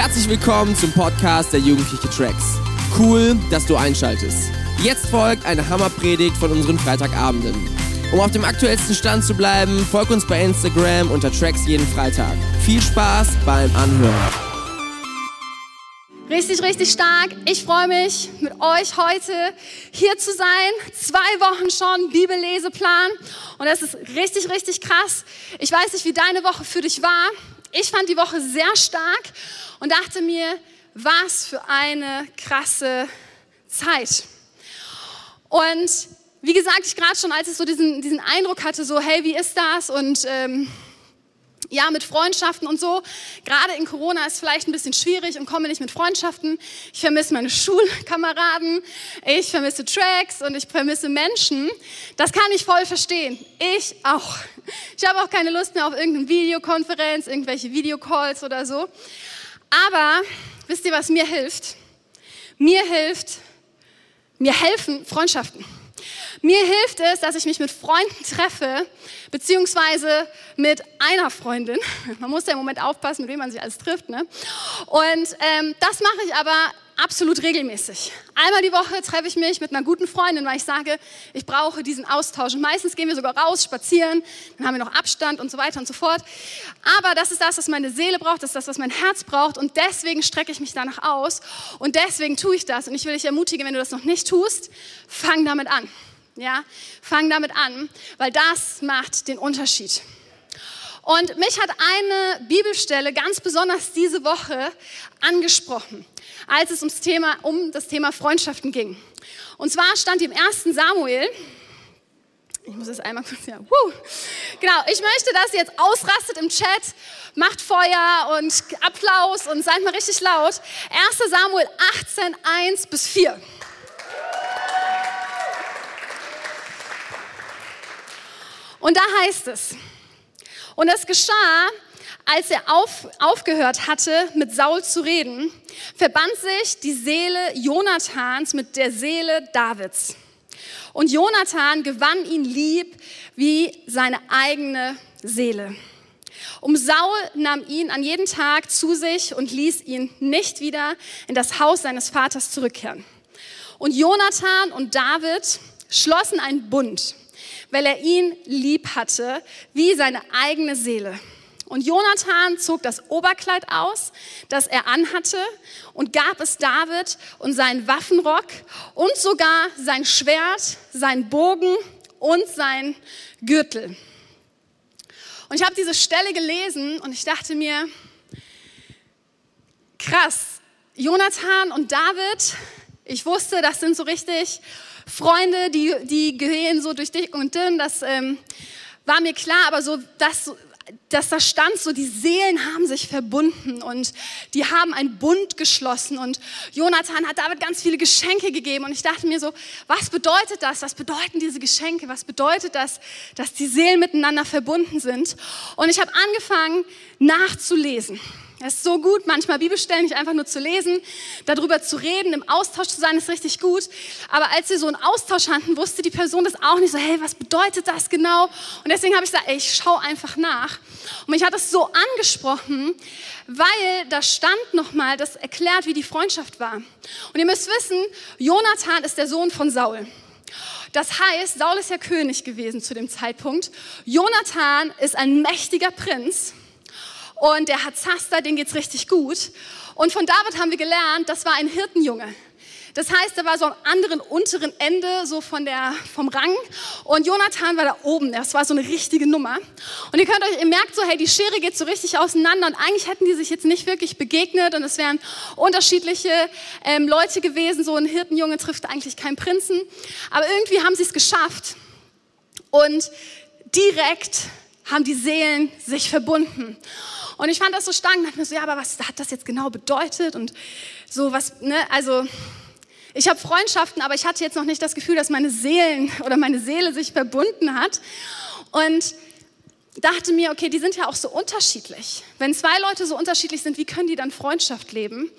Herzlich willkommen zum Podcast der Jugendliche Tracks. Cool, dass du einschaltest. Jetzt folgt eine Hammerpredigt von unseren Freitagabenden. Um auf dem aktuellsten Stand zu bleiben, folg uns bei Instagram unter Tracks jeden Freitag. Viel Spaß beim Anhören. Richtig, richtig stark. Ich freue mich, mit euch heute hier zu sein. Zwei Wochen schon Bibelleseplan. Und das ist richtig, richtig krass. Ich weiß nicht, wie deine Woche für dich war. Ich fand die Woche sehr stark und dachte mir, was für eine krasse Zeit. Und wie gesagt, ich gerade schon, als ich so diesen, diesen Eindruck hatte, so, hey, wie ist das? Und ähm, ja, mit Freundschaften und so. Gerade in Corona ist vielleicht ein bisschen schwierig und komme nicht mit Freundschaften. Ich vermisse meine Schulkameraden, ich vermisse Tracks und ich vermisse Menschen. Das kann ich voll verstehen. Ich auch. Ich habe auch keine Lust mehr auf irgendeine Videokonferenz, irgendwelche Videocalls oder so. Aber wisst ihr, was mir hilft? Mir hilft, mir helfen Freundschaften. Mir hilft es, dass ich mich mit Freunden treffe, beziehungsweise mit einer Freundin. Man muss ja im Moment aufpassen, mit wem man sich alles trifft. Ne? Und ähm, das mache ich aber absolut regelmäßig. Einmal die Woche treffe ich mich mit einer guten Freundin, weil ich sage, ich brauche diesen Austausch. Und meistens gehen wir sogar raus, spazieren, dann haben wir noch Abstand und so weiter und so fort. Aber das ist das, was meine Seele braucht, das ist das, was mein Herz braucht. Und deswegen strecke ich mich danach aus. Und deswegen tue ich das. Und ich will dich ermutigen, wenn du das noch nicht tust, fang damit an. Ja, fang damit an, weil das macht den Unterschied. Und mich hat eine Bibelstelle ganz besonders diese Woche angesprochen, als es ums Thema, um das Thema Freundschaften ging. Und zwar stand im 1. Samuel, ich muss es einmal kurz, ja, wuh. genau, ich möchte, dass ihr jetzt ausrastet im Chat, macht Feuer und Applaus und seid mal richtig laut. 1. Samuel 18, 1 bis 4. Und da heißt es, und es geschah, als er auf, aufgehört hatte, mit Saul zu reden, verband sich die Seele Jonathans mit der Seele Davids. Und Jonathan gewann ihn lieb wie seine eigene Seele. Um Saul nahm ihn an jedem Tag zu sich und ließ ihn nicht wieder in das Haus seines Vaters zurückkehren. Und Jonathan und David schlossen einen Bund weil er ihn lieb hatte, wie seine eigene Seele. Und Jonathan zog das Oberkleid aus, das er anhatte, und gab es David und seinen Waffenrock und sogar sein Schwert, sein Bogen und sein Gürtel. Und ich habe diese Stelle gelesen und ich dachte mir, krass, Jonathan und David, ich wusste, das sind so richtig Freunde, die, die gehen so durch dick und dünn, das ähm, war mir klar, aber so, dass, dass da stand, so die Seelen haben sich verbunden und die haben einen Bund geschlossen und Jonathan hat David ganz viele Geschenke gegeben und ich dachte mir so, was bedeutet das? Was bedeuten diese Geschenke? Was bedeutet das, dass die Seelen miteinander verbunden sind? Und ich habe angefangen nachzulesen. Es ist so gut, manchmal Bibelstellen nicht einfach nur zu lesen, darüber zu reden, im Austausch zu sein, ist richtig gut. Aber als wir so einen Austausch hatten, wusste die Person das auch nicht so, hey, was bedeutet das genau? Und deswegen habe ich gesagt, ey, ich schaue einfach nach. Und mich hat das so angesprochen, weil da stand nochmal, das erklärt, wie die Freundschaft war. Und ihr müsst wissen, Jonathan ist der Sohn von Saul. Das heißt, Saul ist ja König gewesen zu dem Zeitpunkt. Jonathan ist ein mächtiger Prinz und der hat Zaster, den geht's richtig gut. Und von David haben wir gelernt, das war ein Hirtenjunge. Das heißt, er war so am anderen unteren Ende, so von der, vom Rang. Und Jonathan war da oben. Das war so eine richtige Nummer. Und ihr könnt euch, ihr merkt so, hey, die Schere geht so richtig auseinander. Und eigentlich hätten die sich jetzt nicht wirklich begegnet. Und es wären unterschiedliche ähm, Leute gewesen. So ein Hirtenjunge trifft eigentlich keinen Prinzen. Aber irgendwie haben sie es geschafft. Und direkt haben die Seelen sich verbunden. Und ich fand das so stark und dachte mir so, ja, aber was hat das jetzt genau bedeutet? Und so was, ne, also ich habe Freundschaften, aber ich hatte jetzt noch nicht das Gefühl, dass meine Seelen oder meine Seele sich verbunden hat. Und dachte mir, okay, die sind ja auch so unterschiedlich. Wenn zwei Leute so unterschiedlich sind, wie können die dann Freundschaft leben?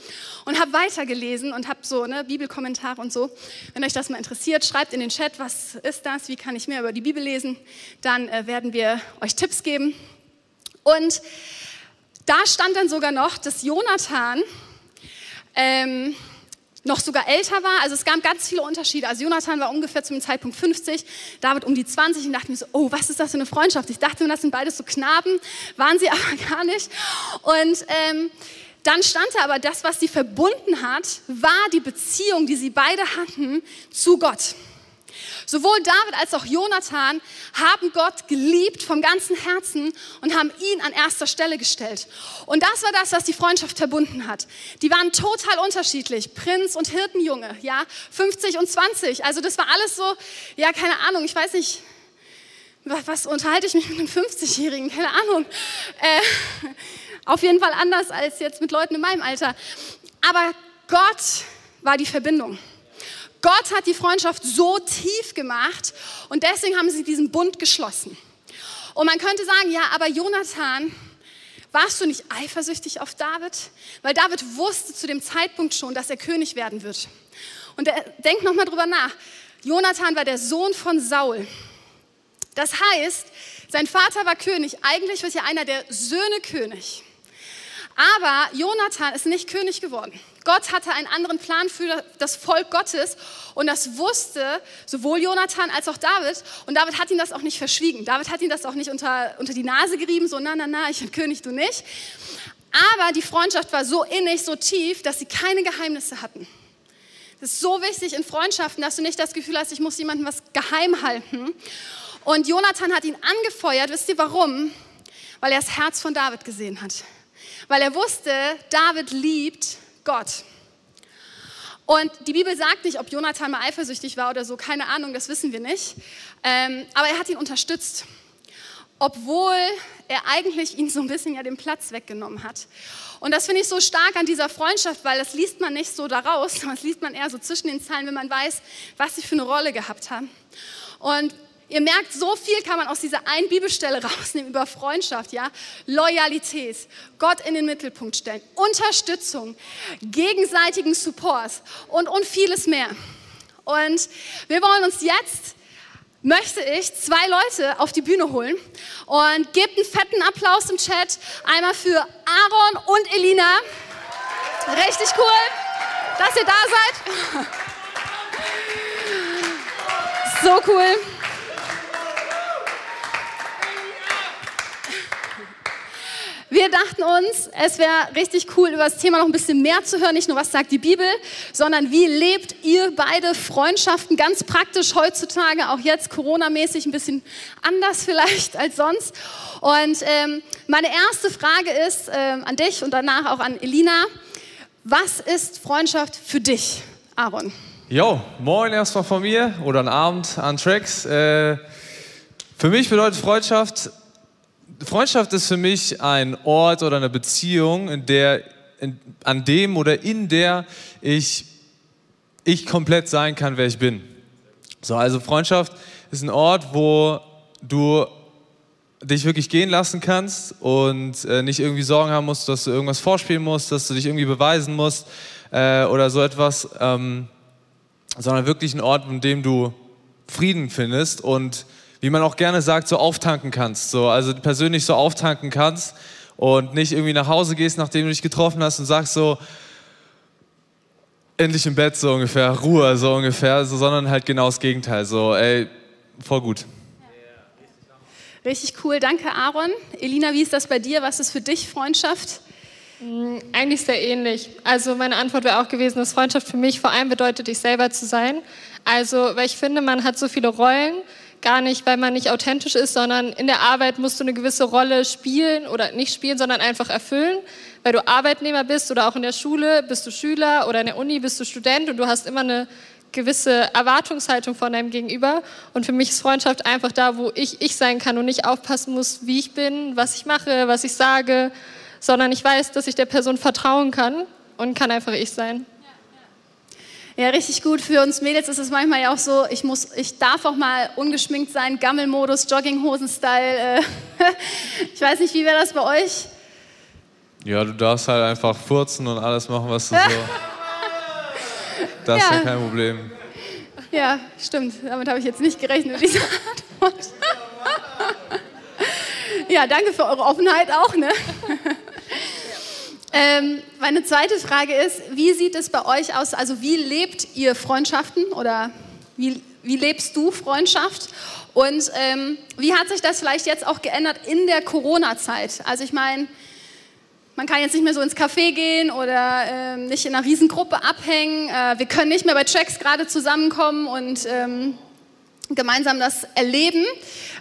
Und habe weitergelesen und habe so ne, Bibelkommentare und so. Wenn euch das mal interessiert, schreibt in den Chat, was ist das? Wie kann ich mehr über die Bibel lesen? Dann äh, werden wir euch Tipps geben. Und da stand dann sogar noch, dass Jonathan ähm, noch sogar älter war. Also es gab ganz viele Unterschiede. Also Jonathan war ungefähr zum Zeitpunkt 50, David um die 20 und dachte mir so, oh, was ist das für eine Freundschaft? Ich dachte mir, das sind beides so Knaben, waren sie aber gar nicht. Und ähm, dann stand da aber, das, was sie verbunden hat, war die Beziehung, die sie beide hatten zu Gott. Sowohl David als auch Jonathan haben Gott geliebt vom ganzen Herzen und haben ihn an erster Stelle gestellt. Und das war das, was die Freundschaft verbunden hat. Die waren total unterschiedlich, Prinz und Hirtenjunge, ja, 50 und 20. Also das war alles so, ja, keine Ahnung, ich weiß nicht, was, unterhalte ich mich mit einem 50-Jährigen, keine Ahnung. Äh, auf jeden Fall anders als jetzt mit Leuten in meinem Alter. Aber Gott war die Verbindung. Gott hat die Freundschaft so tief gemacht und deswegen haben sie diesen Bund geschlossen. Und man könnte sagen, ja, aber Jonathan, warst du nicht eifersüchtig auf David? Weil David wusste zu dem Zeitpunkt schon, dass er König werden wird. Und er, denkt nochmal drüber nach. Jonathan war der Sohn von Saul. Das heißt, sein Vater war König. Eigentlich wird ja einer der Söhne König. Aber Jonathan ist nicht König geworden. Gott hatte einen anderen Plan für das Volk Gottes und das wusste sowohl Jonathan als auch David. Und David hat ihm das auch nicht verschwiegen. David hat ihm das auch nicht unter, unter die Nase gerieben, so, na, na, na, ich bin König, du nicht. Aber die Freundschaft war so innig, so tief, dass sie keine Geheimnisse hatten. Das ist so wichtig in Freundschaften, dass du nicht das Gefühl hast, ich muss jemandem was geheim halten. Und Jonathan hat ihn angefeuert. Wisst ihr warum? Weil er das Herz von David gesehen hat. Weil er wusste, David liebt Gott. Und die Bibel sagt nicht, ob Jonathan mal eifersüchtig war oder so, keine Ahnung, das wissen wir nicht. Ähm, aber er hat ihn unterstützt, obwohl er eigentlich ihn so ein bisschen ja den Platz weggenommen hat. Und das finde ich so stark an dieser Freundschaft, weil das liest man nicht so daraus, das liest man eher so zwischen den Zeilen, wenn man weiß, was sie für eine Rolle gehabt haben. Und Ihr merkt, so viel kann man aus dieser einen Bibelstelle rausnehmen über Freundschaft, ja? Loyalität, Gott in den Mittelpunkt stellen, Unterstützung, gegenseitigen Support und, und vieles mehr. Und wir wollen uns jetzt, möchte ich, zwei Leute auf die Bühne holen und gebt einen fetten Applaus im Chat. Einmal für Aaron und Elina. Richtig cool, dass ihr da seid. So cool. Wir dachten uns, es wäre richtig cool, über das Thema noch ein bisschen mehr zu hören. Nicht nur, was sagt die Bibel, sondern wie lebt ihr beide Freundschaften ganz praktisch heutzutage, auch jetzt Corona-mäßig ein bisschen anders vielleicht als sonst. Und ähm, meine erste Frage ist ähm, an dich und danach auch an Elina. Was ist Freundschaft für dich, Aaron? Jo, moin erstmal von mir oder einen Abend an Tracks. Äh, für mich bedeutet Freundschaft Freundschaft ist für mich ein Ort oder eine Beziehung, in der, in, an dem oder in der ich, ich komplett sein kann, wer ich bin. So, also Freundschaft ist ein Ort, wo du dich wirklich gehen lassen kannst und äh, nicht irgendwie Sorgen haben musst, dass du irgendwas vorspielen musst, dass du dich irgendwie beweisen musst äh, oder so etwas, ähm, sondern wirklich ein Ort, in dem du Frieden findest und wie man auch gerne sagt, so auftanken kannst. So, also persönlich so auftanken kannst und nicht irgendwie nach Hause gehst, nachdem du dich getroffen hast und sagst so, endlich im Bett so ungefähr, Ruhe so ungefähr, so, sondern halt genau das Gegenteil. So, ey, voll gut. Richtig cool, danke Aaron. Elina, wie ist das bei dir? Was ist für dich Freundschaft? Mm, eigentlich sehr ähnlich. Also meine Antwort wäre auch gewesen, dass Freundschaft für mich vor allem bedeutet, dich selber zu sein. Also, weil ich finde, man hat so viele Rollen gar nicht, weil man nicht authentisch ist, sondern in der Arbeit musst du eine gewisse Rolle spielen oder nicht spielen, sondern einfach erfüllen, weil du Arbeitnehmer bist oder auch in der Schule bist du Schüler oder in der Uni bist du Student und du hast immer eine gewisse Erwartungshaltung von deinem Gegenüber. Und für mich ist Freundschaft einfach da, wo ich ich sein kann und nicht aufpassen muss, wie ich bin, was ich mache, was ich sage, sondern ich weiß, dass ich der Person vertrauen kann und kann einfach ich sein. Ja, richtig gut. Für uns Mädels ist es manchmal ja auch so, ich, muss, ich darf auch mal ungeschminkt sein, Gammelmodus, Jogginghosen-Style. Äh, ich weiß nicht, wie wäre das bei euch? Ja, du darfst halt einfach furzen und alles machen, was du so. Das ist ja kein Problem. Ja, stimmt. Damit habe ich jetzt nicht gerechnet, diese Antwort. ja, danke für eure Offenheit auch. Ne? Ähm, meine zweite Frage ist, wie sieht es bei euch aus? Also wie lebt ihr Freundschaften oder wie, wie lebst du Freundschaft? Und ähm, wie hat sich das vielleicht jetzt auch geändert in der Corona-Zeit? Also ich meine, man kann jetzt nicht mehr so ins Café gehen oder äh, nicht in einer Riesengruppe abhängen. Äh, wir können nicht mehr bei Tracks gerade zusammenkommen und ähm, gemeinsam das erleben.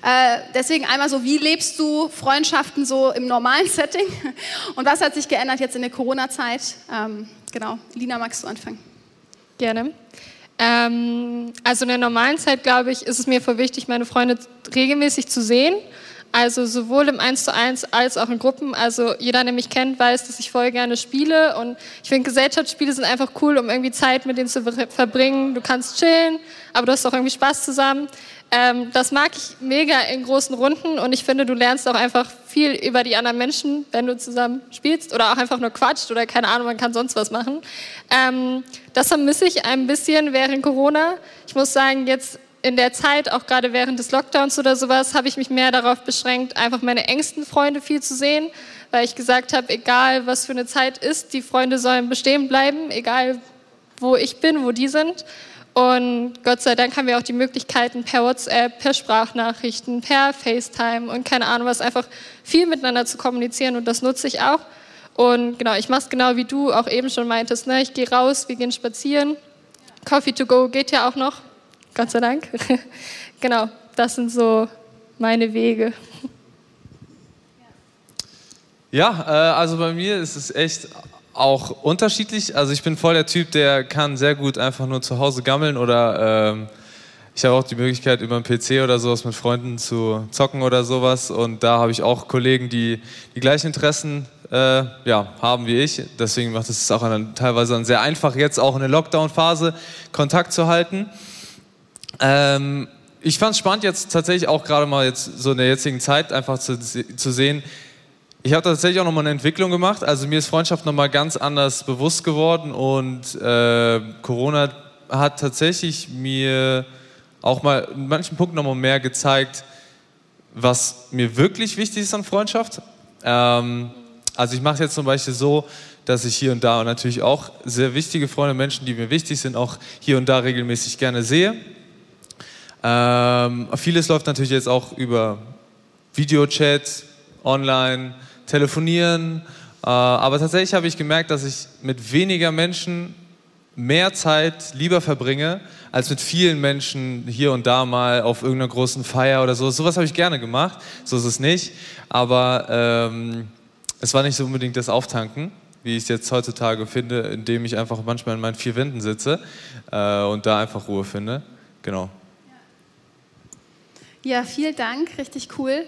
Äh, deswegen einmal so, wie lebst du Freundschaften so im normalen Setting? Und was hat sich geändert jetzt in der Corona-Zeit? Ähm, genau, Lina, magst du anfangen? Gerne. Ähm, also in der normalen Zeit, glaube ich, ist es mir voll wichtig, meine Freunde regelmäßig zu sehen. Also sowohl im 1 zu 1 als auch in Gruppen. Also jeder, der mich kennt, weiß, dass ich voll gerne spiele. Und ich finde, Gesellschaftsspiele sind einfach cool, um irgendwie Zeit mit denen zu verbringen. Du kannst chillen, aber du hast auch irgendwie Spaß zusammen. Ähm, das mag ich mega in großen Runden und ich finde, du lernst auch einfach viel über die anderen Menschen, wenn du zusammen spielst oder auch einfach nur quatscht oder keine Ahnung, man kann sonst was machen. Ähm, das vermisse ich ein bisschen während Corona. Ich muss sagen, jetzt in der Zeit, auch gerade während des Lockdowns oder sowas, habe ich mich mehr darauf beschränkt, einfach meine engsten Freunde viel zu sehen, weil ich gesagt habe, egal was für eine Zeit ist, die Freunde sollen bestehen bleiben, egal wo ich bin, wo die sind. Und Gott sei Dank haben wir auch die Möglichkeiten per WhatsApp, per Sprachnachrichten, per FaceTime und keine Ahnung was, einfach viel miteinander zu kommunizieren und das nutze ich auch. Und genau, ich mache es genau wie du auch eben schon meintest, ne? ich gehe raus, wir gehen spazieren. Coffee to go geht ja auch noch, Gott sei Dank. genau, das sind so meine Wege. Ja, äh, also bei mir ist es echt auch unterschiedlich. Also ich bin voll der Typ, der kann sehr gut einfach nur zu Hause gammeln oder ähm, ich habe auch die Möglichkeit, über einen PC oder sowas mit Freunden zu zocken oder sowas. Und da habe ich auch Kollegen, die die gleichen Interessen äh, ja, haben wie ich. Deswegen macht es auch dann teilweise dann sehr einfach, jetzt auch in der Lockdown-Phase Kontakt zu halten. Ähm, ich fand es spannend, jetzt tatsächlich auch gerade mal jetzt so in der jetzigen Zeit einfach zu, zu sehen, ich habe tatsächlich auch nochmal eine Entwicklung gemacht. Also mir ist Freundschaft nochmal ganz anders bewusst geworden und äh, Corona hat tatsächlich mir auch mal in manchen Punkten nochmal mehr gezeigt, was mir wirklich wichtig ist an Freundschaft. Ähm, also ich mache es jetzt zum Beispiel so, dass ich hier und da natürlich auch sehr wichtige Freunde, Menschen, die mir wichtig sind, auch hier und da regelmäßig gerne sehe. Ähm, vieles läuft natürlich jetzt auch über Videochat, online, telefonieren. Äh, aber tatsächlich habe ich gemerkt, dass ich mit weniger Menschen mehr Zeit lieber verbringe, als mit vielen Menschen hier und da mal auf irgendeiner großen Feier oder so. Sowas habe ich gerne gemacht, so ist es nicht. Aber ähm, es war nicht so unbedingt das Auftanken, wie ich es jetzt heutzutage finde, indem ich einfach manchmal in meinen vier Wänden sitze äh, und da einfach Ruhe finde. Genau. Ja, vielen Dank, richtig cool.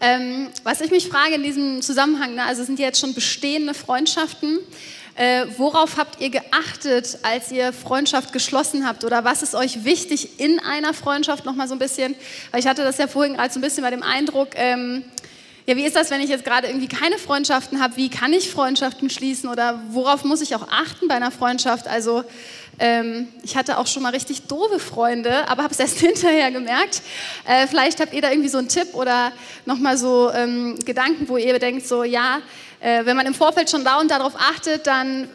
Ähm, was ich mich frage in diesem Zusammenhang, ne, also sind ja jetzt schon bestehende Freundschaften. Äh, worauf habt ihr geachtet, als ihr Freundschaft geschlossen habt? Oder was ist euch wichtig in einer Freundschaft nochmal so ein bisschen? Weil ich hatte das ja vorhin gerade so ein bisschen bei dem Eindruck, ähm, ja, wie ist das, wenn ich jetzt gerade irgendwie keine Freundschaften habe? Wie kann ich Freundschaften schließen? Oder worauf muss ich auch achten bei einer Freundschaft? Also ähm, ich hatte auch schon mal richtig doofe Freunde, aber habe es erst hinterher gemerkt. Äh, vielleicht habt ihr da irgendwie so einen Tipp oder nochmal so ähm, Gedanken, wo ihr denkt, so ja, äh, wenn man im Vorfeld schon da und darauf achtet, dann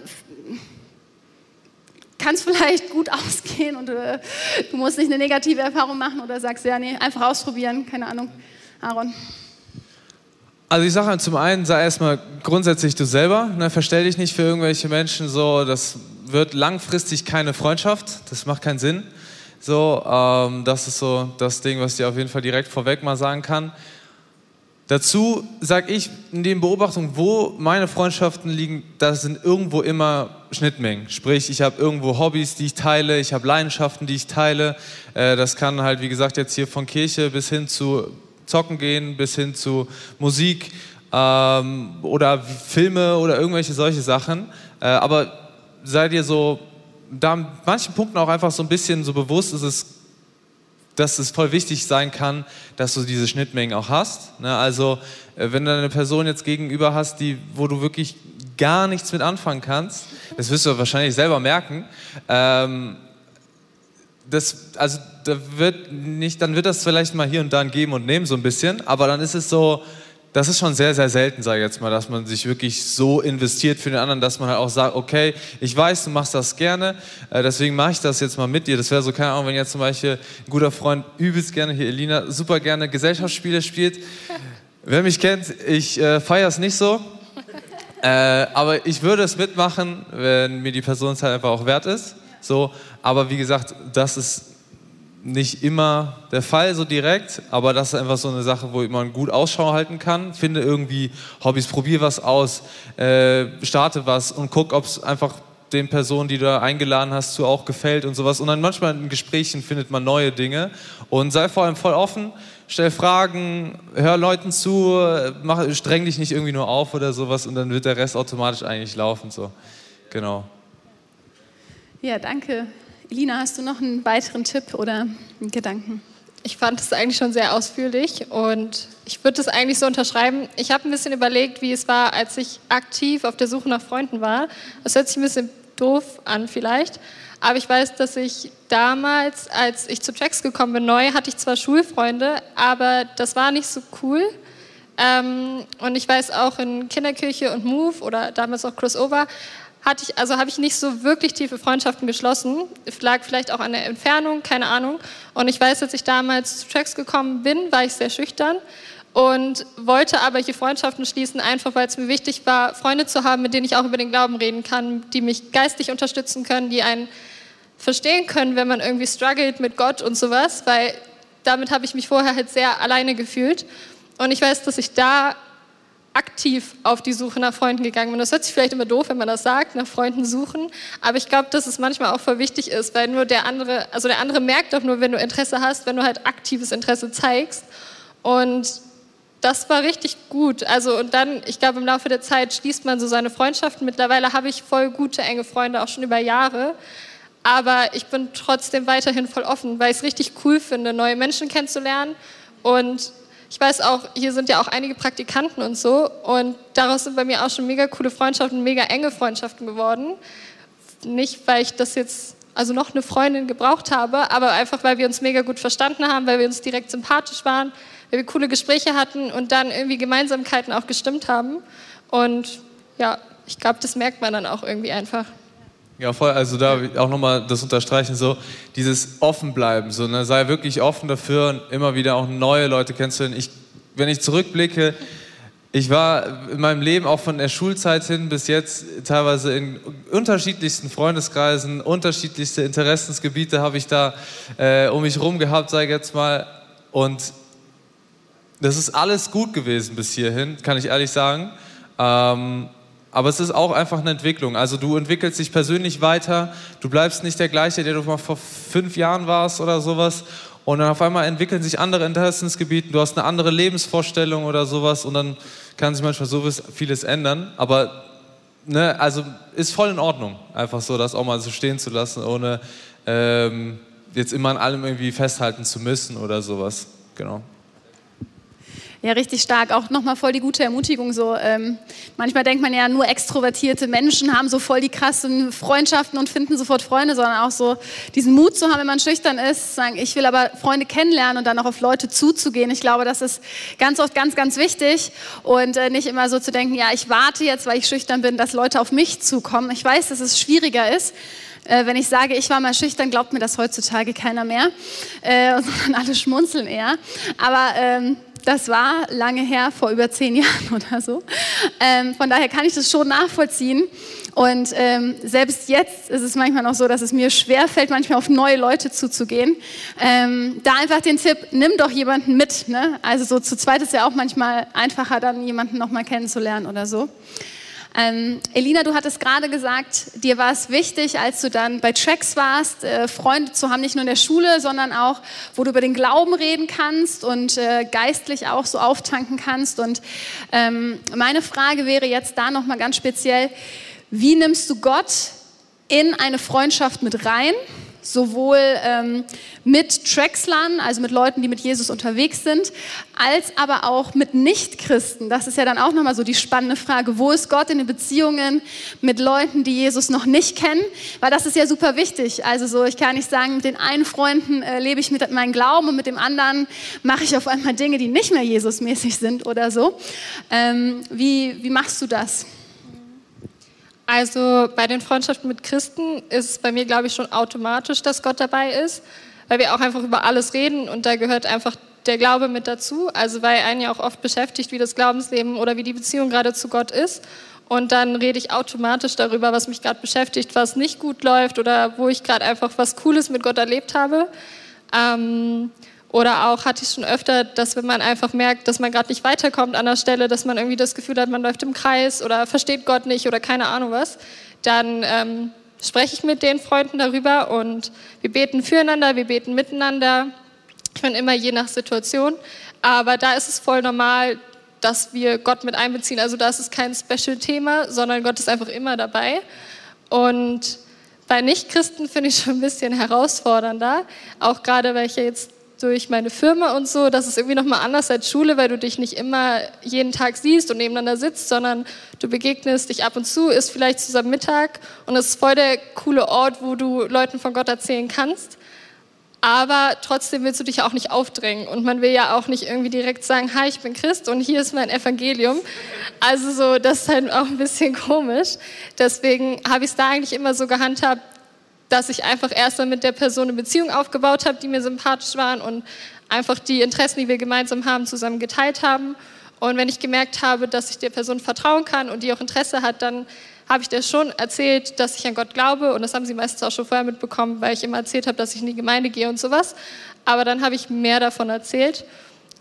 kann es vielleicht gut ausgehen und äh, du musst nicht eine negative Erfahrung machen oder sagst, ja, nee, einfach ausprobieren, keine Ahnung. Aaron. Also ich sage halt zum einen, sei erstmal grundsätzlich du selber, ne, verstell dich nicht für irgendwelche Menschen so, das wird langfristig keine Freundschaft, das macht keinen Sinn. So, ähm, das ist so das Ding, was ich dir auf jeden Fall direkt vorweg mal sagen kann. Dazu sage ich in den Beobachtungen, wo meine Freundschaften liegen, da sind irgendwo immer Schnittmengen. Sprich, ich habe irgendwo Hobbys, die ich teile, ich habe Leidenschaften, die ich teile. Äh, das kann halt, wie gesagt, jetzt hier von Kirche bis hin zu Zocken gehen, bis hin zu Musik ähm, oder Filme oder irgendwelche solche Sachen. Äh, aber sei dir so, da an manchen Punkten auch einfach so ein bisschen so bewusst ist es, dass es voll wichtig sein kann, dass du diese Schnittmengen auch hast. Ne? Also äh, wenn du eine Person jetzt gegenüber hast, die, wo du wirklich gar nichts mit anfangen kannst, das wirst du wahrscheinlich selber merken, ähm, das, also da wird nicht, dann wird das vielleicht mal hier und da ein Geben und Nehmen so ein bisschen, aber dann ist es so, das ist schon sehr, sehr selten, sage ich jetzt mal, dass man sich wirklich so investiert für den anderen, dass man halt auch sagt, okay, ich weiß, du machst das gerne, äh, deswegen mache ich das jetzt mal mit dir. Das wäre so, keine Ahnung, wenn jetzt zum Beispiel ein guter Freund übelst gerne, hier Elina, super gerne Gesellschaftsspiele spielt. Wer mich kennt, ich äh, feiere es nicht so, äh, aber ich würde es mitmachen, wenn mir die Person halt einfach auch wert ist. So, aber wie gesagt, das ist nicht immer der Fall so direkt, aber das ist einfach so eine Sache, wo man gut Ausschau halten kann. Finde irgendwie Hobbys, probier was aus, äh, starte was und guck, ob es einfach den Personen, die du da eingeladen hast, zu auch gefällt und sowas. Und dann manchmal in Gesprächen findet man neue Dinge und sei vor allem voll offen, stell Fragen, hör Leuten zu, mach, streng dich nicht irgendwie nur auf oder sowas und dann wird der Rest automatisch eigentlich laufen. So. Genau. Ja, danke. Elina, hast du noch einen weiteren Tipp oder einen Gedanken? Ich fand es eigentlich schon sehr ausführlich und ich würde es eigentlich so unterschreiben. Ich habe ein bisschen überlegt, wie es war, als ich aktiv auf der Suche nach Freunden war. Das hört sich ein bisschen doof an vielleicht, aber ich weiß, dass ich damals, als ich zu Tracks gekommen bin, neu, hatte ich zwar Schulfreunde, aber das war nicht so cool. Ähm, und ich weiß auch in Kinderkirche und Move oder damals auch Crossover hatte ich, also habe ich nicht so wirklich tiefe Freundschaften geschlossen. Es lag vielleicht auch an der Entfernung, keine Ahnung. Und ich weiß, als ich damals zu Tracks gekommen bin, war ich sehr schüchtern und wollte aber hier Freundschaften schließen, einfach weil es mir wichtig war, Freunde zu haben, mit denen ich auch über den Glauben reden kann, die mich geistig unterstützen können, die einen verstehen können, wenn man irgendwie struggelt mit Gott und sowas, weil damit habe ich mich vorher halt sehr alleine gefühlt. Und ich weiß, dass ich da aktiv auf die Suche nach Freunden gegangen bin. Das hört sich vielleicht immer doof, wenn man das sagt, nach Freunden suchen, aber ich glaube, dass es manchmal auch voll wichtig ist, weil nur der andere, also der andere merkt doch nur, wenn du Interesse hast, wenn du halt aktives Interesse zeigst und das war richtig gut. Also und dann, ich glaube, im Laufe der Zeit schließt man so seine Freundschaften. Mittlerweile habe ich voll gute, enge Freunde, auch schon über Jahre. Aber ich bin trotzdem weiterhin voll offen, weil ich es richtig cool finde, neue Menschen kennenzulernen und ich weiß auch, hier sind ja auch einige Praktikanten und so und daraus sind bei mir auch schon mega coole Freundschaften, mega enge Freundschaften geworden. Nicht, weil ich das jetzt, also noch eine Freundin gebraucht habe, aber einfach, weil wir uns mega gut verstanden haben, weil wir uns direkt sympathisch waren, weil wir coole Gespräche hatten und dann irgendwie Gemeinsamkeiten auch gestimmt haben. Und ja, ich glaube, das merkt man dann auch irgendwie einfach. Ja, voll. Also da auch nochmal das unterstreichen, so dieses Offenbleiben, so ne, sei wirklich offen dafür, immer wieder auch neue Leute kennenzulernen. Ich, wenn ich zurückblicke, ich war in meinem Leben auch von der Schulzeit hin bis jetzt teilweise in unterschiedlichsten Freundeskreisen, unterschiedlichste Interessensgebiete habe ich da äh, um mich rum gehabt, sage ich jetzt mal. Und das ist alles gut gewesen bis hierhin, kann ich ehrlich sagen. Ähm, aber es ist auch einfach eine Entwicklung. Also du entwickelst dich persönlich weiter, du bleibst nicht der gleiche, der du mal vor fünf Jahren warst oder sowas. Und dann auf einmal entwickeln sich andere Interessensgebiete, du hast eine andere Lebensvorstellung oder sowas und dann kann sich manchmal so vieles ändern. Aber ne, also ist voll in Ordnung, einfach so das auch mal so stehen zu lassen, ohne ähm, jetzt immer an allem irgendwie festhalten zu müssen oder sowas. Genau. Ja, richtig stark. Auch nochmal voll die gute Ermutigung. So, ähm, manchmal denkt man ja, nur extrovertierte Menschen haben so voll die krassen Freundschaften und finden sofort Freunde, sondern auch so diesen Mut zu haben, wenn man schüchtern ist, sagen, ich will aber Freunde kennenlernen und dann auch auf Leute zuzugehen. Ich glaube, das ist ganz oft ganz, ganz wichtig und äh, nicht immer so zu denken, ja, ich warte jetzt, weil ich schüchtern bin, dass Leute auf mich zukommen. Ich weiß, dass es schwieriger ist. Äh, wenn ich sage, ich war mal schüchtern, glaubt mir das heutzutage keiner mehr, äh, sondern alle schmunzeln eher. Aber ähm, das war lange her, vor über zehn Jahren oder so. Ähm, von daher kann ich das schon nachvollziehen. Und ähm, selbst jetzt ist es manchmal noch so, dass es mir schwer fällt, manchmal auf neue Leute zuzugehen. Ähm, da einfach den Tipp, nimm doch jemanden mit. Ne? Also so zu zweit ist ja auch manchmal einfacher, dann jemanden nochmal kennenzulernen oder so. Ähm, Elina, du hattest gerade gesagt, dir war es wichtig, als du dann bei Tracks warst, äh, Freunde zu haben, nicht nur in der Schule, sondern auch, wo du über den Glauben reden kannst und äh, geistlich auch so auftanken kannst. Und ähm, meine Frage wäre jetzt da nochmal ganz speziell, wie nimmst du Gott in eine Freundschaft mit rein? Sowohl ähm, mit Trackslern, also mit Leuten, die mit Jesus unterwegs sind, als aber auch mit Nichtchristen. Das ist ja dann auch nochmal so die spannende Frage, wo ist Gott in den Beziehungen mit Leuten, die Jesus noch nicht kennen? Weil das ist ja super wichtig. Also so, ich kann nicht sagen, mit den einen Freunden äh, lebe ich mit meinem Glauben und mit dem anderen mache ich auf einmal Dinge, die nicht mehr Jesusmäßig sind oder so. Ähm, wie, wie machst du das? Also bei den Freundschaften mit Christen ist es bei mir, glaube ich, schon automatisch, dass Gott dabei ist, weil wir auch einfach über alles reden und da gehört einfach der Glaube mit dazu. Also weil einen ja auch oft beschäftigt, wie das Glaubensleben oder wie die Beziehung gerade zu Gott ist. Und dann rede ich automatisch darüber, was mich gerade beschäftigt, was nicht gut läuft oder wo ich gerade einfach was Cooles mit Gott erlebt habe. Ähm, oder auch hatte ich schon öfter, dass wenn man einfach merkt, dass man gerade nicht weiterkommt an der Stelle, dass man irgendwie das Gefühl hat, man läuft im Kreis oder versteht Gott nicht oder keine Ahnung was, dann ähm, spreche ich mit den Freunden darüber und wir beten füreinander, wir beten miteinander. Ich meine immer je nach Situation, aber da ist es voll normal, dass wir Gott mit einbeziehen. Also da ist es kein Special-Thema, sondern Gott ist einfach immer dabei. Und bei Nichtchristen finde ich schon ein bisschen herausfordernder, auch gerade weil ich ja jetzt durch meine Firma und so, das ist irgendwie nochmal anders als Schule, weil du dich nicht immer jeden Tag siehst und nebeneinander sitzt, sondern du begegnest dich ab und zu, isst vielleicht zusammen Mittag und es ist voll der coole Ort, wo du Leuten von Gott erzählen kannst. Aber trotzdem willst du dich auch nicht aufdrängen und man will ja auch nicht irgendwie direkt sagen, hi, ich bin Christ und hier ist mein Evangelium. Also so, das ist halt auch ein bisschen komisch. Deswegen habe ich es da eigentlich immer so gehandhabt, dass ich einfach erstmal mit der Person eine Beziehung aufgebaut habe, die mir sympathisch waren und einfach die Interessen, die wir gemeinsam haben, zusammen geteilt haben. Und wenn ich gemerkt habe, dass ich der Person vertrauen kann und die auch Interesse hat, dann habe ich der schon erzählt, dass ich an Gott glaube. Und das haben sie meistens auch schon vorher mitbekommen, weil ich immer erzählt habe, dass ich in die Gemeinde gehe und sowas. Aber dann habe ich mehr davon erzählt.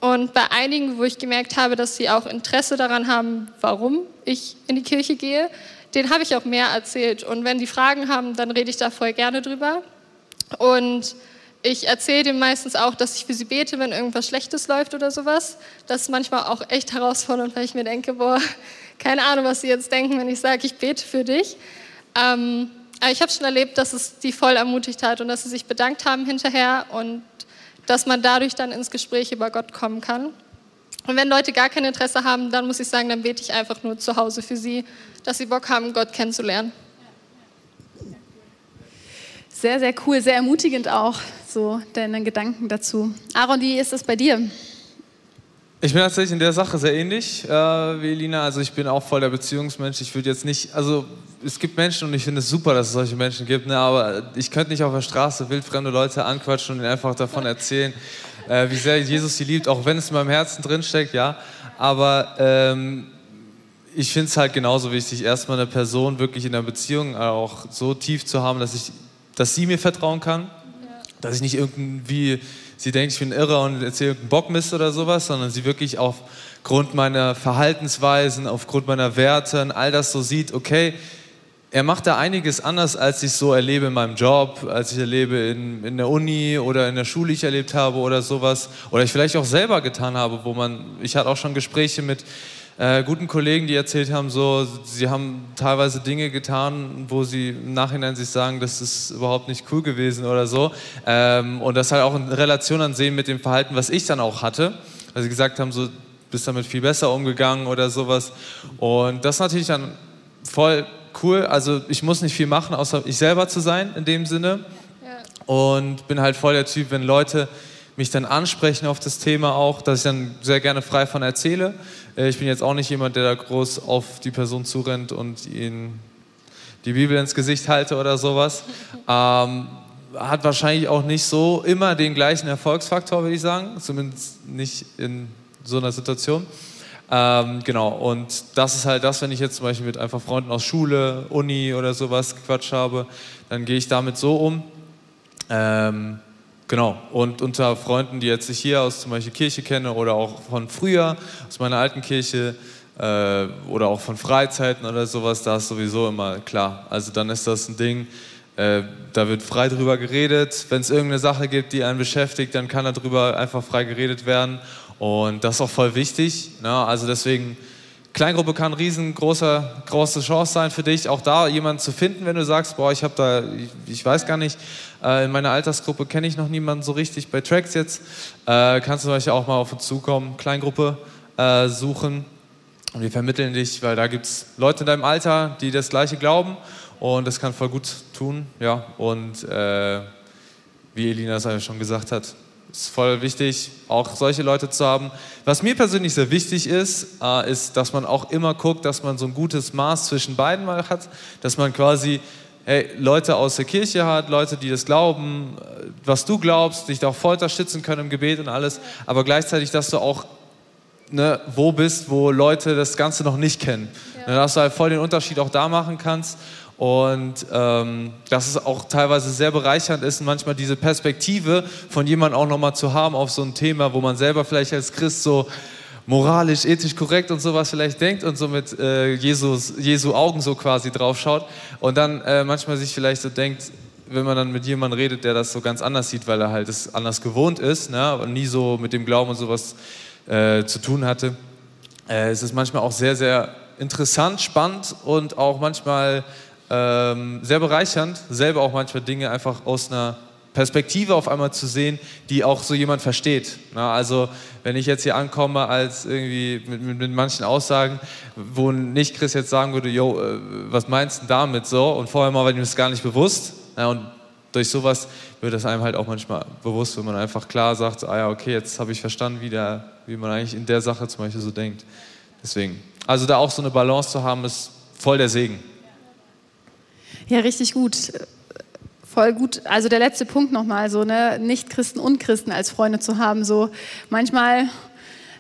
Und bei einigen, wo ich gemerkt habe, dass sie auch Interesse daran haben, warum ich in die Kirche gehe, den habe ich auch mehr erzählt. Und wenn die Fragen haben, dann rede ich da voll gerne drüber. Und ich erzähle dem meistens auch, dass ich für sie bete, wenn irgendwas Schlechtes läuft oder sowas. Das ist manchmal auch echt herausfordernd, weil ich mir denke, boah, keine Ahnung, was sie jetzt denken, wenn ich sage, ich bete für dich. Ähm, aber ich habe schon erlebt, dass es die voll ermutigt hat und dass sie sich bedankt haben hinterher und dass man dadurch dann ins Gespräch über Gott kommen kann. Und wenn Leute gar kein Interesse haben, dann muss ich sagen, dann bete ich einfach nur zu Hause für sie, dass sie Bock haben, Gott kennenzulernen. Sehr, sehr cool, sehr ermutigend auch, so deine Gedanken dazu. Aaron, wie ist das bei dir? Ich bin tatsächlich in der Sache sehr ähnlich äh, wie Elina. Also ich bin auch voll der Beziehungsmensch. Ich würde jetzt nicht, also es gibt Menschen und ich finde es super, dass es solche Menschen gibt, ne, aber ich könnte nicht auf der Straße wildfremde Leute anquatschen und ihnen einfach davon erzählen, äh, wie sehr Jesus sie liebt, auch wenn es in meinem Herzen drinsteckt, ja. Aber ähm, ich finde es halt genauso wichtig, erstmal eine Person wirklich in der Beziehung auch so tief zu haben, dass, ich, dass sie mir vertrauen kann, ja. dass ich nicht irgendwie, sie denkt, ich bin irre und erzähle irgendeinen Bockmist oder sowas, sondern sie wirklich aufgrund meiner Verhaltensweisen, aufgrund meiner Werte und all das so sieht, okay, er macht da einiges anders, als ich so erlebe in meinem Job, als ich erlebe in, in der Uni oder in der Schule ich erlebt habe oder sowas. Oder ich vielleicht auch selber getan habe, wo man, ich hatte auch schon Gespräche mit äh, guten Kollegen, die erzählt haben, so, sie haben teilweise Dinge getan, wo sie im Nachhinein sich sagen, das ist überhaupt nicht cool gewesen oder so. Ähm, und das halt auch in Relation ansehen mit dem Verhalten, was ich dann auch hatte. Also gesagt haben, so, bist damit viel besser umgegangen oder sowas. Und das natürlich dann voll cool. Also ich muss nicht viel machen, außer ich selber zu sein in dem Sinne. Ja. Und bin halt voll der Typ, wenn Leute mich dann ansprechen auf das Thema auch, dass ich dann sehr gerne frei von erzähle. Äh, ich bin jetzt auch nicht jemand, der da groß auf die Person zurennt und ihnen die Bibel ins Gesicht halte oder sowas. Ähm, hat wahrscheinlich auch nicht so immer den gleichen Erfolgsfaktor, würde ich sagen, zumindest nicht in so einer Situation. Ähm, genau, und das ist halt das, wenn ich jetzt zum Beispiel mit einfach Freunden aus Schule, Uni oder sowas Quatsch habe, dann gehe ich damit so um. Ähm, genau, und unter Freunden, die jetzt ich hier aus zum Beispiel Kirche kenne oder auch von früher, aus meiner alten Kirche äh, oder auch von Freizeiten oder sowas, da ist sowieso immer klar. Also dann ist das ein Ding, äh, da wird frei drüber geredet. Wenn es irgendeine Sache gibt, die einen beschäftigt, dann kann darüber einfach frei geredet werden. Und das ist auch voll wichtig. Ne? Also deswegen Kleingruppe kann riesengroße große Chance sein für dich, auch da jemanden zu finden, wenn du sagst, boah, ich habe da, ich, ich, weiß gar nicht, äh, in meiner Altersgruppe kenne ich noch niemanden so richtig bei Tracks jetzt. Äh, kannst du euch auch mal auf uns zukommen, Kleingruppe äh, suchen und wir vermitteln dich, weil da gibt es Leute in deinem Alter, die das Gleiche glauben und das kann voll gut tun, ja. Und äh, wie Elina es schon gesagt hat, ist voll wichtig, auch solche Leute zu haben. Was mir persönlich sehr wichtig ist, äh, ist, dass man auch immer guckt, dass man so ein gutes Maß zwischen beiden mal hat, dass man quasi hey, Leute aus der Kirche hat, Leute, die das glauben, äh, was du glaubst, dich da auch voll unterstützen können im Gebet und alles, aber gleichzeitig, dass du auch ne, wo bist, wo Leute das Ganze noch nicht kennen. Ja. Dass du halt voll den Unterschied auch da machen kannst und ähm, dass es auch teilweise sehr bereichernd ist, manchmal diese Perspektive von jemandem auch nochmal zu haben auf so ein Thema, wo man selber vielleicht als Christ so moralisch, ethisch korrekt und sowas vielleicht denkt und so mit äh, Jesus, Jesu Augen so quasi drauf schaut und dann äh, manchmal sich vielleicht so denkt, wenn man dann mit jemandem redet, der das so ganz anders sieht, weil er halt es anders gewohnt ist ne, und nie so mit dem Glauben und sowas äh, zu tun hatte, äh, es ist manchmal auch sehr, sehr interessant, spannend und auch manchmal ähm, sehr bereichernd, selber auch manchmal Dinge einfach aus einer Perspektive auf einmal zu sehen, die auch so jemand versteht. Na, also wenn ich jetzt hier ankomme als irgendwie mit, mit, mit manchen Aussagen, wo nicht Chris jetzt sagen würde, yo, äh, was meinst du damit so? Und vorher mal war ihm das gar nicht bewusst. Na, und durch sowas wird das einem halt auch manchmal bewusst, wenn man einfach klar sagt, ah ja, okay, jetzt habe ich verstanden, wie, der, wie man eigentlich in der Sache zum Beispiel so denkt. Deswegen, also da auch so eine Balance zu haben, ist voll der Segen. Ja, richtig gut. Voll gut. Also der letzte Punkt nochmal, so ne, Nicht-Christen und Christen als Freunde zu haben. So manchmal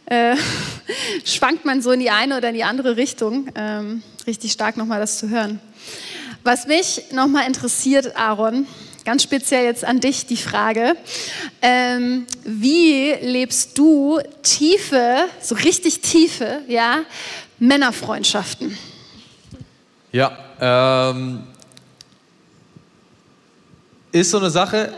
äh, schwankt man so in die eine oder in die andere Richtung. Ähm, richtig stark nochmal das zu hören. Was mich nochmal interessiert, Aaron, ganz speziell jetzt an dich die Frage, ähm, wie lebst du tiefe, so richtig tiefe, ja, Männerfreundschaften? Ja, ähm, ist so eine Sache.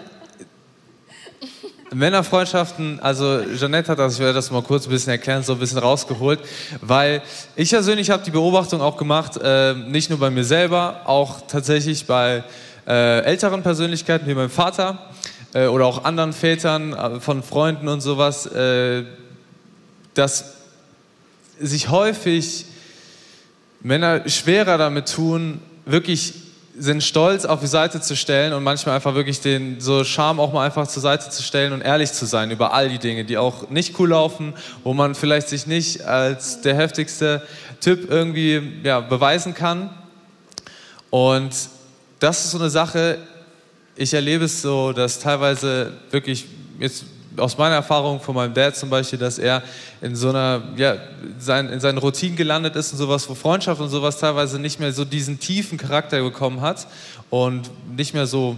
Männerfreundschaften, also Jeanette hat das, ich werde das mal kurz ein bisschen erklären, so ein bisschen rausgeholt, weil ich persönlich habe die Beobachtung auch gemacht, äh, nicht nur bei mir selber, auch tatsächlich bei äh, älteren Persönlichkeiten wie meinem Vater äh, oder auch anderen Vätern äh, von Freunden und sowas, äh, dass sich häufig Männer schwerer damit tun, wirklich sind stolz auf die Seite zu stellen und manchmal einfach wirklich den so Charme auch mal einfach zur Seite zu stellen und ehrlich zu sein über all die Dinge, die auch nicht cool laufen, wo man vielleicht sich nicht als der heftigste Typ irgendwie ja, beweisen kann. Und das ist so eine Sache, ich erlebe es so, dass teilweise wirklich jetzt aus meiner Erfahrung von meinem Dad zum Beispiel, dass er in so einer, ja, sein, in seinen Routinen gelandet ist und sowas, wo Freundschaft und sowas teilweise nicht mehr so diesen tiefen Charakter bekommen hat und nicht mehr so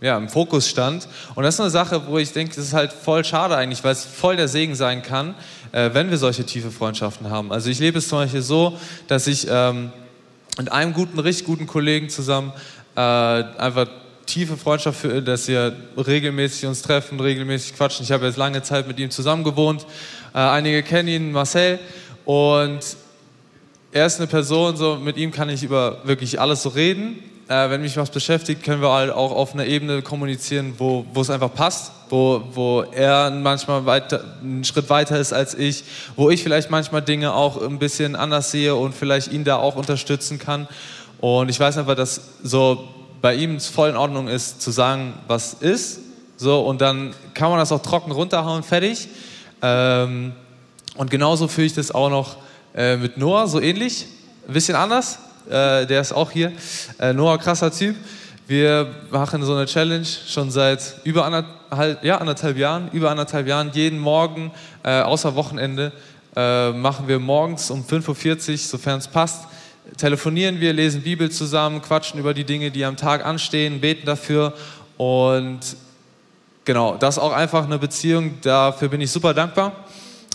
ja, im Fokus stand. Und das ist eine Sache, wo ich denke, das ist halt voll schade eigentlich, weil es voll der Segen sein kann, äh, wenn wir solche tiefe Freundschaften haben. Also ich lebe es zum Beispiel so, dass ich ähm, mit einem guten, richtig guten Kollegen zusammen äh, einfach tiefe Freundschaft, für, dass wir regelmäßig uns treffen, regelmäßig quatschen. Ich habe jetzt lange Zeit mit ihm zusammen gewohnt. Äh, einige kennen ihn, Marcel. Und er ist eine Person, so mit ihm kann ich über wirklich alles so reden. Äh, wenn mich was beschäftigt, können wir halt auch auf einer Ebene kommunizieren, wo, wo es einfach passt, wo, wo er manchmal weiter, einen Schritt weiter ist als ich, wo ich vielleicht manchmal Dinge auch ein bisschen anders sehe und vielleicht ihn da auch unterstützen kann. Und ich weiß einfach, dass so bei ihm es voll in Ordnung ist, zu sagen, was ist. So, und dann kann man das auch trocken runterhauen, fertig. Ähm, und genauso fühle ich das auch noch äh, mit Noah, so ähnlich. Ein bisschen anders. Äh, der ist auch hier. Äh, Noah, krasser Typ. Wir machen so eine Challenge schon seit über anderthalb, ja, anderthalb Jahren. Über anderthalb Jahren. Jeden Morgen, äh, außer Wochenende, äh, machen wir morgens um 5.40 Uhr, sofern es passt, telefonieren wir, lesen Bibel zusammen, quatschen über die Dinge, die am Tag anstehen, beten dafür. Und genau, das ist auch einfach eine Beziehung, dafür bin ich super dankbar.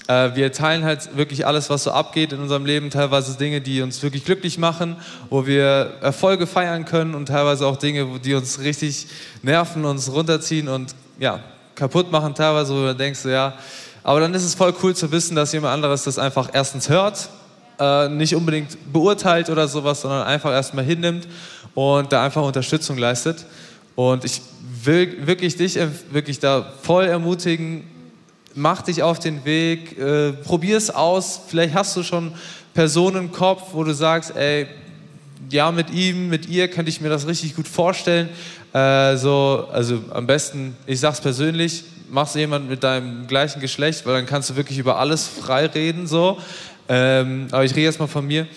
Äh, wir teilen halt wirklich alles, was so abgeht in unserem Leben, teilweise Dinge, die uns wirklich glücklich machen, wo wir Erfolge feiern können und teilweise auch Dinge, die uns richtig nerven, uns runterziehen und ja, kaputt machen, teilweise, wo du denkst, ja, aber dann ist es voll cool zu wissen, dass jemand anderes das einfach erstens hört äh, nicht unbedingt beurteilt oder sowas, sondern einfach erstmal hinnimmt und da einfach Unterstützung leistet. Und ich will wirklich dich wirklich da voll ermutigen, mach dich auf den Weg, äh, probier es aus. Vielleicht hast du schon Personen im Kopf, wo du sagst, ey, ja, mit ihm, mit ihr könnte ich mir das richtig gut vorstellen. Äh, so, also am besten, ich sag's persönlich, machst du jemanden mit deinem gleichen Geschlecht, weil dann kannst du wirklich über alles frei reden. So. Ähm, aber ich rede jetzt mal von mir.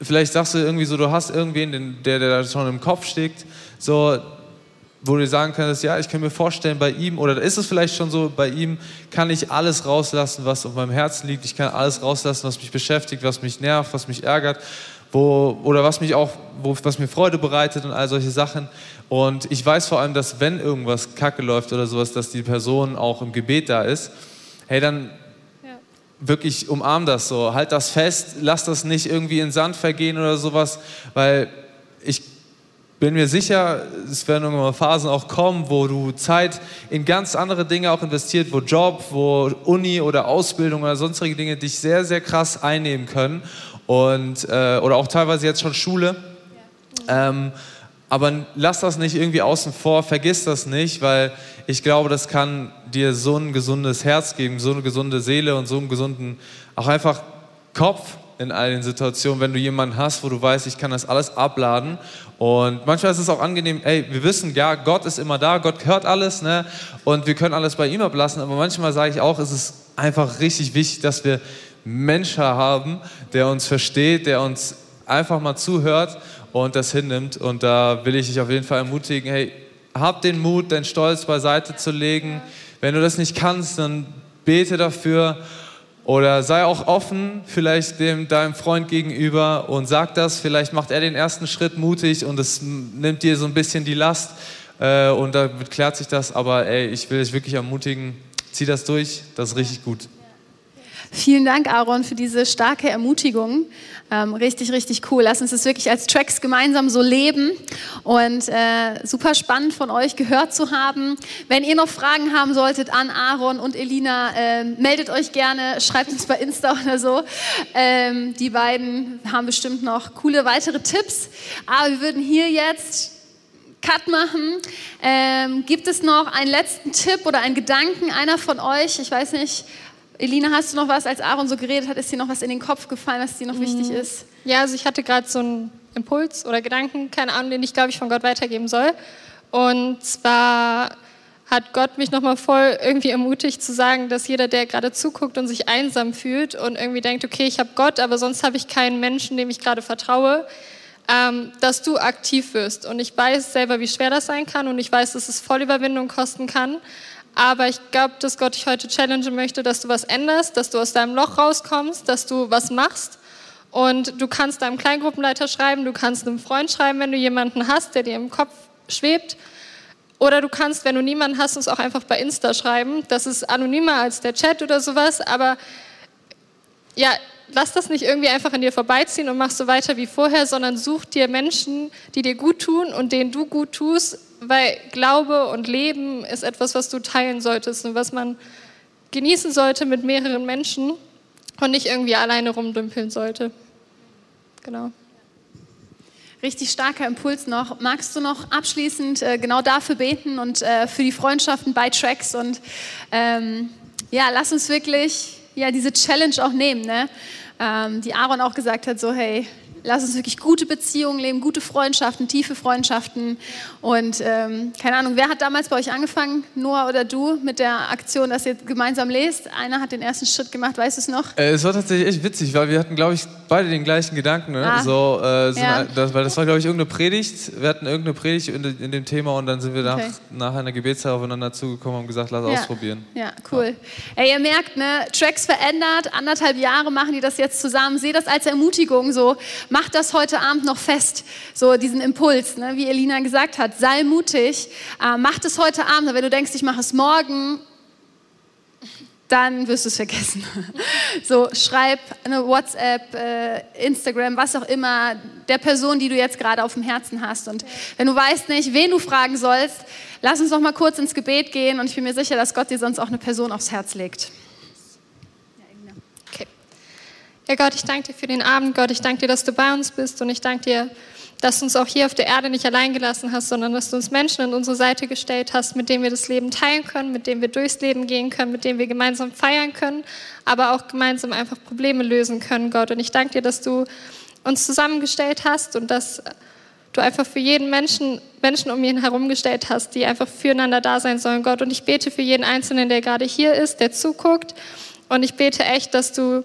Vielleicht sagst du irgendwie so, du hast irgendwen, der, der da schon im Kopf steckt, so, wo du sagen kannst, ja, ich kann mir vorstellen, bei ihm, oder ist es vielleicht schon so, bei ihm kann ich alles rauslassen, was auf meinem Herzen liegt. Ich kann alles rauslassen, was mich beschäftigt, was mich nervt, was mich ärgert, wo, oder was mich auch, wo, was mir Freude bereitet und all solche Sachen. Und ich weiß vor allem, dass wenn irgendwas kacke läuft oder sowas, dass die Person auch im Gebet da ist. Hey, dann. Wirklich umarm das so, halt das fest, lass das nicht irgendwie in Sand vergehen oder sowas, weil ich bin mir sicher, es werden irgendwann mal Phasen auch kommen, wo du Zeit in ganz andere Dinge auch investiert, wo Job, wo Uni oder Ausbildung oder sonstige Dinge dich sehr, sehr krass einnehmen können und, äh, oder auch teilweise jetzt schon Schule. Ja. Ähm, aber lass das nicht irgendwie außen vor, vergiss das nicht, weil ich glaube, das kann dir so ein gesundes Herz geben, so eine gesunde Seele und so einen gesunden, auch einfach Kopf in all den Situationen, wenn du jemanden hast, wo du weißt, ich kann das alles abladen. Und manchmal ist es auch angenehm, ey, wir wissen, ja, Gott ist immer da, Gott hört alles, ne? Und wir können alles bei ihm ablassen. Aber manchmal sage ich auch, es ist einfach richtig wichtig, dass wir Menschen haben, der uns versteht, der uns einfach mal zuhört und das hinnimmt. Und da will ich dich auf jeden Fall ermutigen, hey, hab den Mut, deinen Stolz beiseite zu legen. Wenn du das nicht kannst, dann bete dafür oder sei auch offen, vielleicht dem, deinem Freund gegenüber und sag das. Vielleicht macht er den ersten Schritt mutig und es nimmt dir so ein bisschen die Last äh, und da klärt sich das. Aber ey, ich will dich wirklich ermutigen, zieh das durch, das ist richtig gut. Vielen Dank, Aaron, für diese starke Ermutigung. Ähm, richtig, richtig cool. Lass uns das wirklich als Tracks gemeinsam so leben und äh, super spannend von euch gehört zu haben. Wenn ihr noch Fragen haben solltet an Aaron und Elina, äh, meldet euch gerne, schreibt uns bei Insta oder so. Ähm, die beiden haben bestimmt noch coole weitere Tipps. Aber wir würden hier jetzt Cut machen. Ähm, gibt es noch einen letzten Tipp oder einen Gedanken einer von euch? Ich weiß nicht, Elina, hast du noch was, als Aaron so geredet hat, ist dir noch was in den Kopf gefallen, was dir noch wichtig mhm. ist? Ja, also ich hatte gerade so einen Impuls oder Gedanken, keine Ahnung, den ich glaube ich von Gott weitergeben soll. Und zwar hat Gott mich nochmal voll irgendwie ermutigt zu sagen, dass jeder, der gerade zuguckt und sich einsam fühlt und irgendwie denkt, okay, ich habe Gott, aber sonst habe ich keinen Menschen, dem ich gerade vertraue, ähm, dass du aktiv wirst. Und ich weiß selber, wie schwer das sein kann und ich weiß, dass es Vollüberwindung kosten kann. Aber ich glaube, dass Gott dich heute challengen möchte, dass du was änderst, dass du aus deinem Loch rauskommst, dass du was machst. Und du kannst deinem Kleingruppenleiter schreiben, du kannst einem Freund schreiben, wenn du jemanden hast, der dir im Kopf schwebt. Oder du kannst, wenn du niemanden hast, uns auch einfach bei Insta schreiben. Das ist anonymer als der Chat oder sowas. Aber ja, lass das nicht irgendwie einfach an dir vorbeiziehen und mach so weiter wie vorher, sondern such dir Menschen, die dir gut tun und denen du gut tust weil Glaube und Leben ist etwas, was du teilen solltest und was man genießen sollte mit mehreren Menschen und nicht irgendwie alleine rumdümpeln sollte. Genau. Richtig starker Impuls noch. Magst du noch abschließend äh, genau dafür beten und äh, für die Freundschaften bei Tracks und ähm, ja, lass uns wirklich ja, diese Challenge auch nehmen, ne? Ähm, die Aaron auch gesagt hat, so hey, lass uns wirklich gute Beziehungen leben, gute Freundschaften, tiefe Freundschaften. Und ähm, keine Ahnung, wer hat damals bei euch angefangen, Noah oder du, mit der Aktion, dass ihr gemeinsam lest? Einer hat den ersten Schritt gemacht, weißt du es noch? Äh, es war tatsächlich echt witzig, weil wir hatten, glaube ich, beide den gleichen Gedanken. Ne? Ah. So, äh, ja. das, weil das war, glaube ich, irgendeine Predigt. Wir hatten irgendeine Predigt in, in dem Thema und dann sind wir nach, okay. nach einer Gebetszeit aufeinander zugekommen und haben gesagt, lass ja. ausprobieren. Ja, cool. Ja. Ey, ihr merkt, ne, Tracks verändert, anderthalb Jahre machen die das jetzt zusammen. Seht das als Ermutigung so mach das heute Abend noch fest, so diesen Impuls, ne? wie Elina gesagt hat, sei mutig, äh, mach das heute Abend, wenn du denkst, ich mache es morgen, dann wirst du es vergessen. So, schreib eine WhatsApp, äh, Instagram, was auch immer, der Person, die du jetzt gerade auf dem Herzen hast. Und wenn du weißt nicht, wen du fragen sollst, lass uns noch mal kurz ins Gebet gehen und ich bin mir sicher, dass Gott dir sonst auch eine Person aufs Herz legt. Ja Gott, ich danke dir für den Abend, Gott. Ich danke dir, dass du bei uns bist und ich danke dir, dass du uns auch hier auf der Erde nicht allein gelassen hast, sondern dass du uns Menschen an unsere Seite gestellt hast, mit denen wir das Leben teilen können, mit denen wir durchs Leben gehen können, mit denen wir gemeinsam feiern können, aber auch gemeinsam einfach Probleme lösen können, Gott. Und ich danke dir, dass du uns zusammengestellt hast und dass du einfach für jeden Menschen, Menschen um ihn herum gestellt hast, die einfach füreinander da sein sollen, Gott. Und ich bete für jeden Einzelnen, der gerade hier ist, der zuguckt. Und ich bete echt, dass du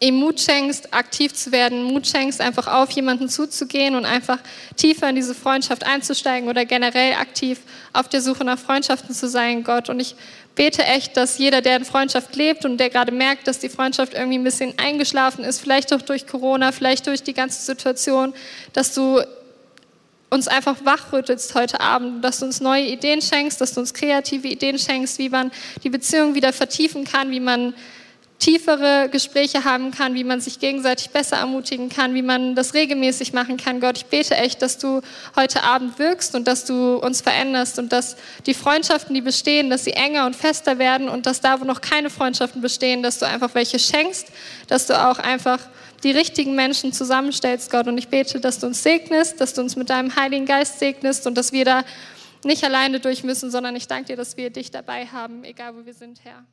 ihm Mut schenkst, aktiv zu werden, Mut schenkst, einfach auf jemanden zuzugehen und einfach tiefer in diese Freundschaft einzusteigen oder generell aktiv auf der Suche nach Freundschaften zu sein, Gott. Und ich bete echt, dass jeder, der in Freundschaft lebt und der gerade merkt, dass die Freundschaft irgendwie ein bisschen eingeschlafen ist, vielleicht auch durch Corona, vielleicht durch die ganze Situation, dass du uns einfach wachrüttelst heute Abend, dass du uns neue Ideen schenkst, dass du uns kreative Ideen schenkst, wie man die Beziehung wieder vertiefen kann, wie man tiefere Gespräche haben kann, wie man sich gegenseitig besser ermutigen kann, wie man das regelmäßig machen kann. Gott, ich bete echt, dass du heute Abend wirkst und dass du uns veränderst und dass die Freundschaften, die bestehen, dass sie enger und fester werden und dass da, wo noch keine Freundschaften bestehen, dass du einfach welche schenkst, dass du auch einfach die richtigen Menschen zusammenstellst, Gott. Und ich bete, dass du uns segnest, dass du uns mit deinem Heiligen Geist segnest und dass wir da nicht alleine durch müssen, sondern ich danke dir, dass wir dich dabei haben, egal wo wir sind, Herr.